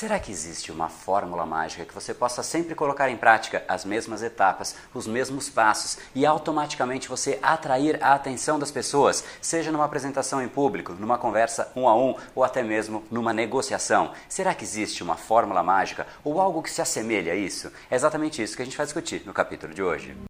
Será que existe uma fórmula mágica que você possa sempre colocar em prática as mesmas etapas, os mesmos passos e automaticamente você atrair a atenção das pessoas, seja numa apresentação em público, numa conversa um a um ou até mesmo numa negociação? Será que existe uma fórmula mágica ou algo que se assemelhe a isso? É exatamente isso que a gente vai discutir no capítulo de hoje.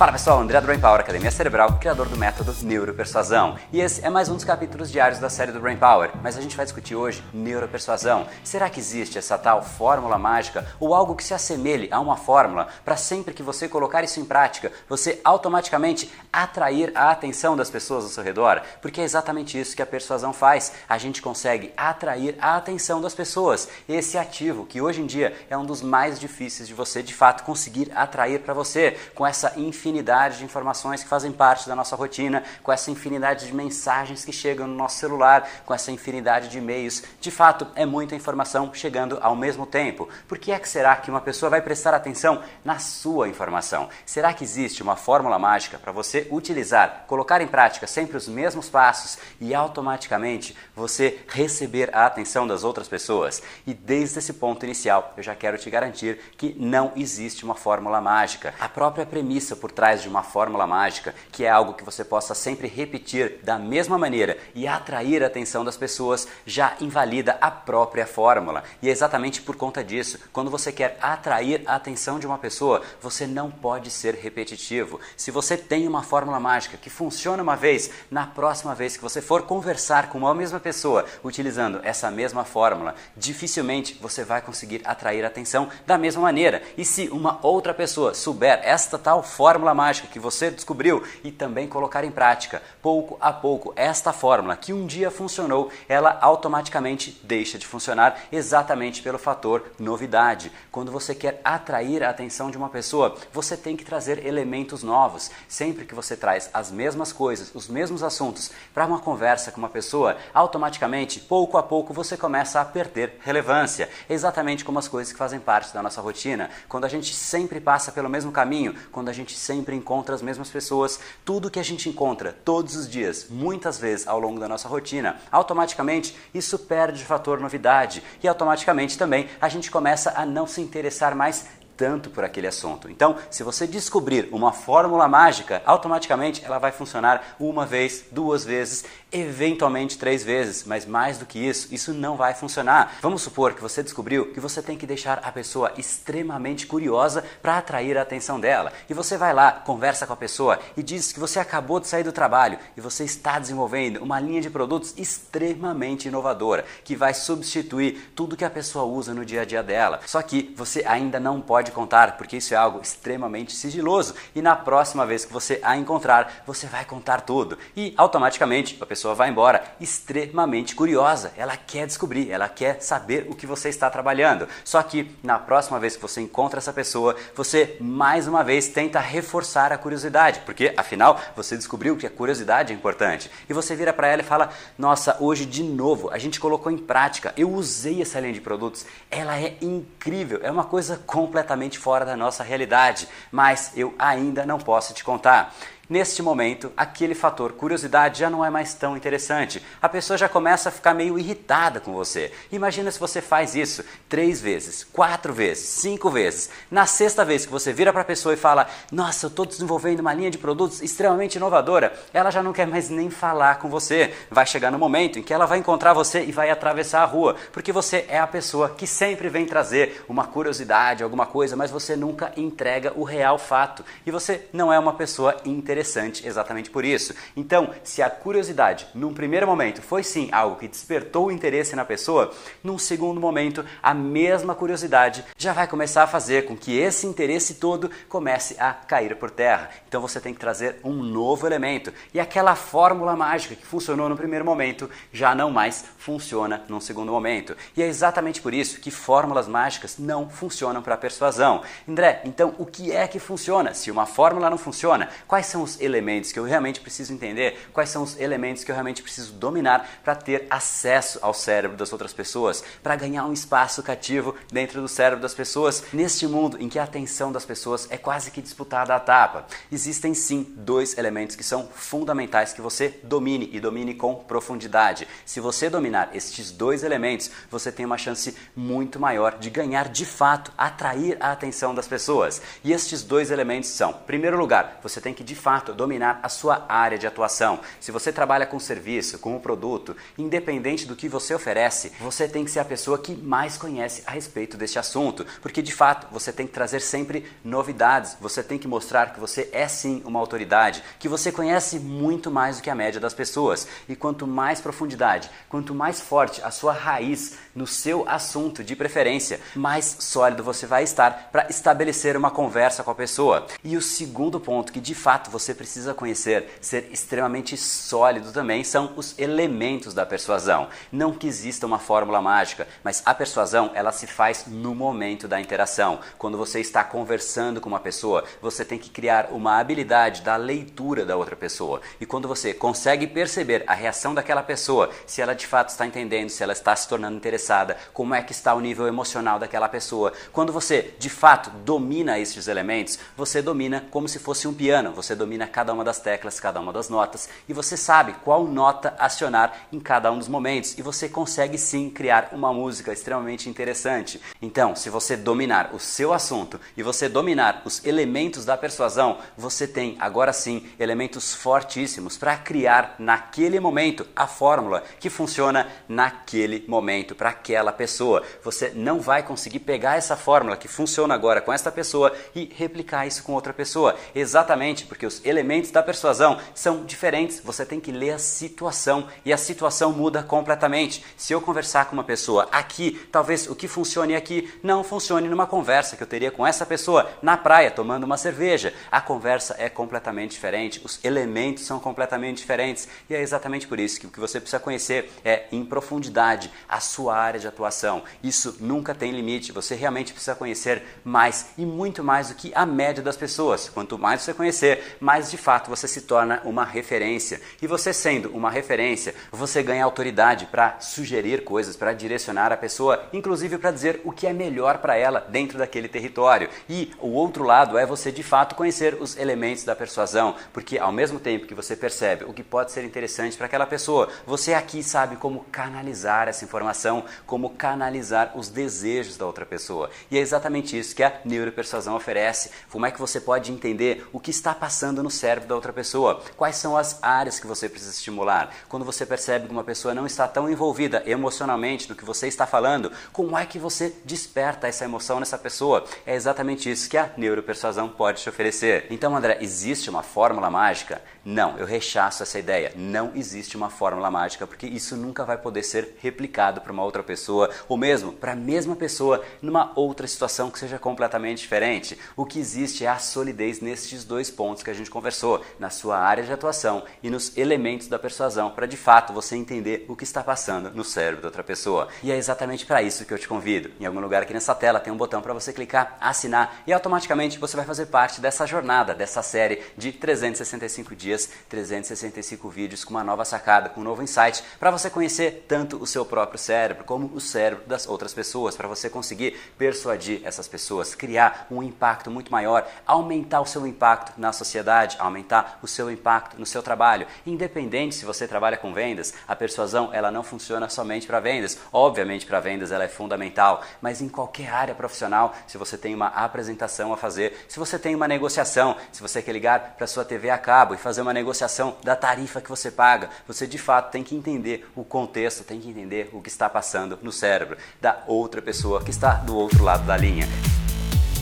Fala pessoal, André Brain Power, Academia Cerebral, criador do método Neuropersuasão. E esse é mais um dos capítulos diários da série do Brain Power, mas a gente vai discutir hoje neuropersuasão. Será que existe essa tal fórmula mágica ou algo que se assemelhe a uma fórmula para sempre que você colocar isso em prática, você automaticamente atrair a atenção das pessoas ao seu redor? Porque é exatamente isso que a persuasão faz. A gente consegue atrair a atenção das pessoas. Esse ativo que hoje em dia é um dos mais difíceis de você de fato conseguir atrair para você com essa infinidade infinidade de informações que fazem parte da nossa rotina, com essa infinidade de mensagens que chegam no nosso celular, com essa infinidade de e-mails. De fato, é muita informação chegando ao mesmo tempo. Por que é que será que uma pessoa vai prestar atenção na sua informação? Será que existe uma fórmula mágica para você utilizar, colocar em prática sempre os mesmos passos e automaticamente você receber a atenção das outras pessoas? E desde esse ponto inicial, eu já quero te garantir que não existe uma fórmula mágica. A própria premissa por trás de uma fórmula mágica, que é algo que você possa sempre repetir da mesma maneira e atrair a atenção das pessoas, já invalida a própria fórmula. E é exatamente por conta disso, quando você quer atrair a atenção de uma pessoa, você não pode ser repetitivo. Se você tem uma fórmula mágica que funciona uma vez, na próxima vez que você for conversar com uma mesma pessoa utilizando essa mesma fórmula, dificilmente você vai conseguir atrair a atenção da mesma maneira. E se uma outra pessoa souber esta tal fórmula, fórmula mágica que você descobriu e também colocar em prática, pouco a pouco, esta fórmula que um dia funcionou, ela automaticamente deixa de funcionar exatamente pelo fator novidade. Quando você quer atrair a atenção de uma pessoa, você tem que trazer elementos novos. Sempre que você traz as mesmas coisas, os mesmos assuntos para uma conversa com uma pessoa, automaticamente, pouco a pouco, você começa a perder relevância. Exatamente como as coisas que fazem parte da nossa rotina. Quando a gente sempre passa pelo mesmo caminho, quando a gente sempre encontra as mesmas pessoas. Tudo que a gente encontra todos os dias, muitas vezes ao longo da nossa rotina, automaticamente isso perde o fator novidade e automaticamente também a gente começa a não se interessar mais tanto por aquele assunto. Então, se você descobrir uma fórmula mágica, automaticamente ela vai funcionar uma vez, duas vezes, eventualmente três vezes, mas mais do que isso, isso não vai funcionar. Vamos supor que você descobriu que você tem que deixar a pessoa extremamente curiosa para atrair a atenção dela. E você vai lá, conversa com a pessoa e diz que você acabou de sair do trabalho e você está desenvolvendo uma linha de produtos extremamente inovadora que vai substituir tudo que a pessoa usa no dia a dia dela. Só que você ainda não pode contar, porque isso é algo extremamente sigiloso. E na próxima vez que você a encontrar, você vai contar tudo. E automaticamente a pessoa vai embora extremamente curiosa. Ela quer descobrir, ela quer saber o que você está trabalhando. Só que na próxima vez que você encontra essa pessoa, você mais uma vez tenta reforçar a curiosidade, porque afinal você descobriu que a curiosidade é importante. E você vira para ela e fala: Nossa, hoje de novo a gente colocou em prática, eu usei essa linha de produtos, ela é incrível, é uma coisa completamente fora da nossa realidade, mas eu ainda não posso te contar. Neste momento, aquele fator curiosidade já não é mais tão interessante. A pessoa já começa a ficar meio irritada com você. Imagina se você faz isso três vezes, quatro vezes, cinco vezes. Na sexta vez que você vira para a pessoa e fala: Nossa, eu estou desenvolvendo uma linha de produtos extremamente inovadora, ela já não quer mais nem falar com você. Vai chegar no momento em que ela vai encontrar você e vai atravessar a rua, porque você é a pessoa que sempre vem trazer uma curiosidade, alguma coisa, mas você nunca entrega o real fato. E você não é uma pessoa interessante interessante exatamente por isso. Então, se a curiosidade, num primeiro momento, foi sim algo que despertou o interesse na pessoa, num segundo momento, a mesma curiosidade já vai começar a fazer com que esse interesse todo comece a cair por terra. Então você tem que trazer um novo elemento. E aquela fórmula mágica que funcionou no primeiro momento já não mais funciona num segundo momento. E é exatamente por isso que fórmulas mágicas não funcionam para persuasão. André, então o que é que funciona? Se uma fórmula não funciona, quais são os elementos que eu realmente preciso entender? Quais são os elementos que eu realmente preciso dominar para ter acesso ao cérebro das outras pessoas, para ganhar um espaço cativo dentro do cérebro das pessoas, neste mundo em que a atenção das pessoas é quase que disputada à tapa? Existem sim dois elementos que são fundamentais que você domine e domine com profundidade. Se você dominar estes dois elementos, você tem uma chance muito maior de ganhar de fato, atrair a atenção das pessoas. E estes dois elementos são, em primeiro lugar, você tem que de fato dominar a sua área de atuação. Se você trabalha com serviço, com o produto, independente do que você oferece, você tem que ser a pessoa que mais conhece a respeito deste assunto, porque de fato você tem que trazer sempre novidades, você tem que mostrar que você é sim uma autoridade, que você conhece muito mais do que a média das pessoas. E quanto mais profundidade, quanto mais forte a sua raiz no seu assunto de preferência, mais sólido você vai estar para estabelecer uma conversa com a pessoa. E o segundo ponto que de fato você precisa conhecer, ser extremamente sólido também, são os elementos da persuasão. Não que exista uma fórmula mágica, mas a persuasão ela se faz no momento da interação. Quando você está conversando com uma pessoa, você tem que criar uma habilidade da leitura da outra pessoa. E quando você consegue perceber a reação daquela pessoa, se ela de fato está entendendo, se ela está se tornando interessada, como é que está o nível emocional daquela pessoa. Quando você de fato domina estes elementos, você domina como se fosse um piano, você domina cada uma das teclas, cada uma das notas e você sabe qual nota acionar em cada um dos momentos e você consegue sim criar uma música extremamente interessante. Então, se você dominar o seu assunto e você dominar os elementos da persuasão, você tem agora sim elementos fortíssimos para criar naquele momento a fórmula que funciona naquele momento para aquela pessoa. Você não vai conseguir pegar essa fórmula que funciona agora com esta pessoa e replicar isso com outra pessoa. Exatamente porque os elementos da persuasão são diferentes. Você tem que ler a situação e a situação muda completamente. Se eu conversar com uma pessoa aqui, talvez o que funcione aqui não funcione numa conversa que eu teria com essa pessoa na praia tomando uma cerveja. A conversa é completamente diferente, os elementos são completamente diferentes e é exatamente por isso que o que você precisa conhecer é em profundidade a sua área de atuação. Isso nunca tem limite. Você realmente precisa conhecer mais e muito mais do que a média das pessoas. Quanto mais você conhecer, mais de fato você se torna uma referência. E você sendo uma referência, você ganha autoridade para sugerir coisas, para direcionar a pessoa, inclusive para dizer o que é melhor para ela dentro daquele território. E o outro lado é você de fato conhecer os elementos da persuasão, porque ao mesmo tempo que você percebe o que pode ser interessante para aquela pessoa, você aqui sabe como canalizar essa informação, como canalizar os desejos da outra pessoa. E é exatamente isso que a neuropersuasão oferece. Como é que você pode entender o que está passando no cérebro da outra pessoa? Quais são as áreas que você precisa estimular? Quando você percebe que uma pessoa não está tão envolvida emocionalmente no que você está falando, como é que você desperta essa emoção nessa pessoa? É exatamente isso que a neuropersuasão pode te oferecer. Então, André, existe uma fórmula mágica? Não, eu rechaço essa ideia. Não existe uma fórmula mágica, porque isso nunca vai poder ser replicado para uma outra pessoa, ou mesmo para a mesma pessoa numa outra situação que seja completamente diferente. O que existe é a solidez nestes dois pontos que a gente conversou, na sua área de atuação e nos elementos da persuasão, para de fato você entender o que está passando no cérebro da outra pessoa. E é exatamente para isso que eu te convido. Em algum lugar aqui nessa tela tem um botão para você clicar, assinar e automaticamente você vai fazer parte dessa jornada, dessa série de 365 dias dias, 365 vídeos com uma nova sacada, com um novo insight, para você conhecer tanto o seu próprio cérebro como o cérebro das outras pessoas, para você conseguir persuadir essas pessoas, criar um impacto muito maior, aumentar o seu impacto na sociedade, aumentar o seu impacto no seu trabalho. Independente se você trabalha com vendas, a persuasão ela não funciona somente para vendas. Obviamente para vendas ela é fundamental, mas em qualquer área profissional, se você tem uma apresentação a fazer, se você tem uma negociação, se você quer ligar para sua TV a cabo e fazer fazer uma negociação da tarifa que você paga. Você de fato tem que entender o contexto, tem que entender o que está passando no cérebro da outra pessoa que está do outro lado da linha.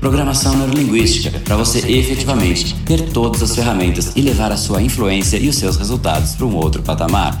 programação neurolinguística, para você efetivamente ter todas as ferramentas e levar a sua influência e os seus resultados para um outro patamar.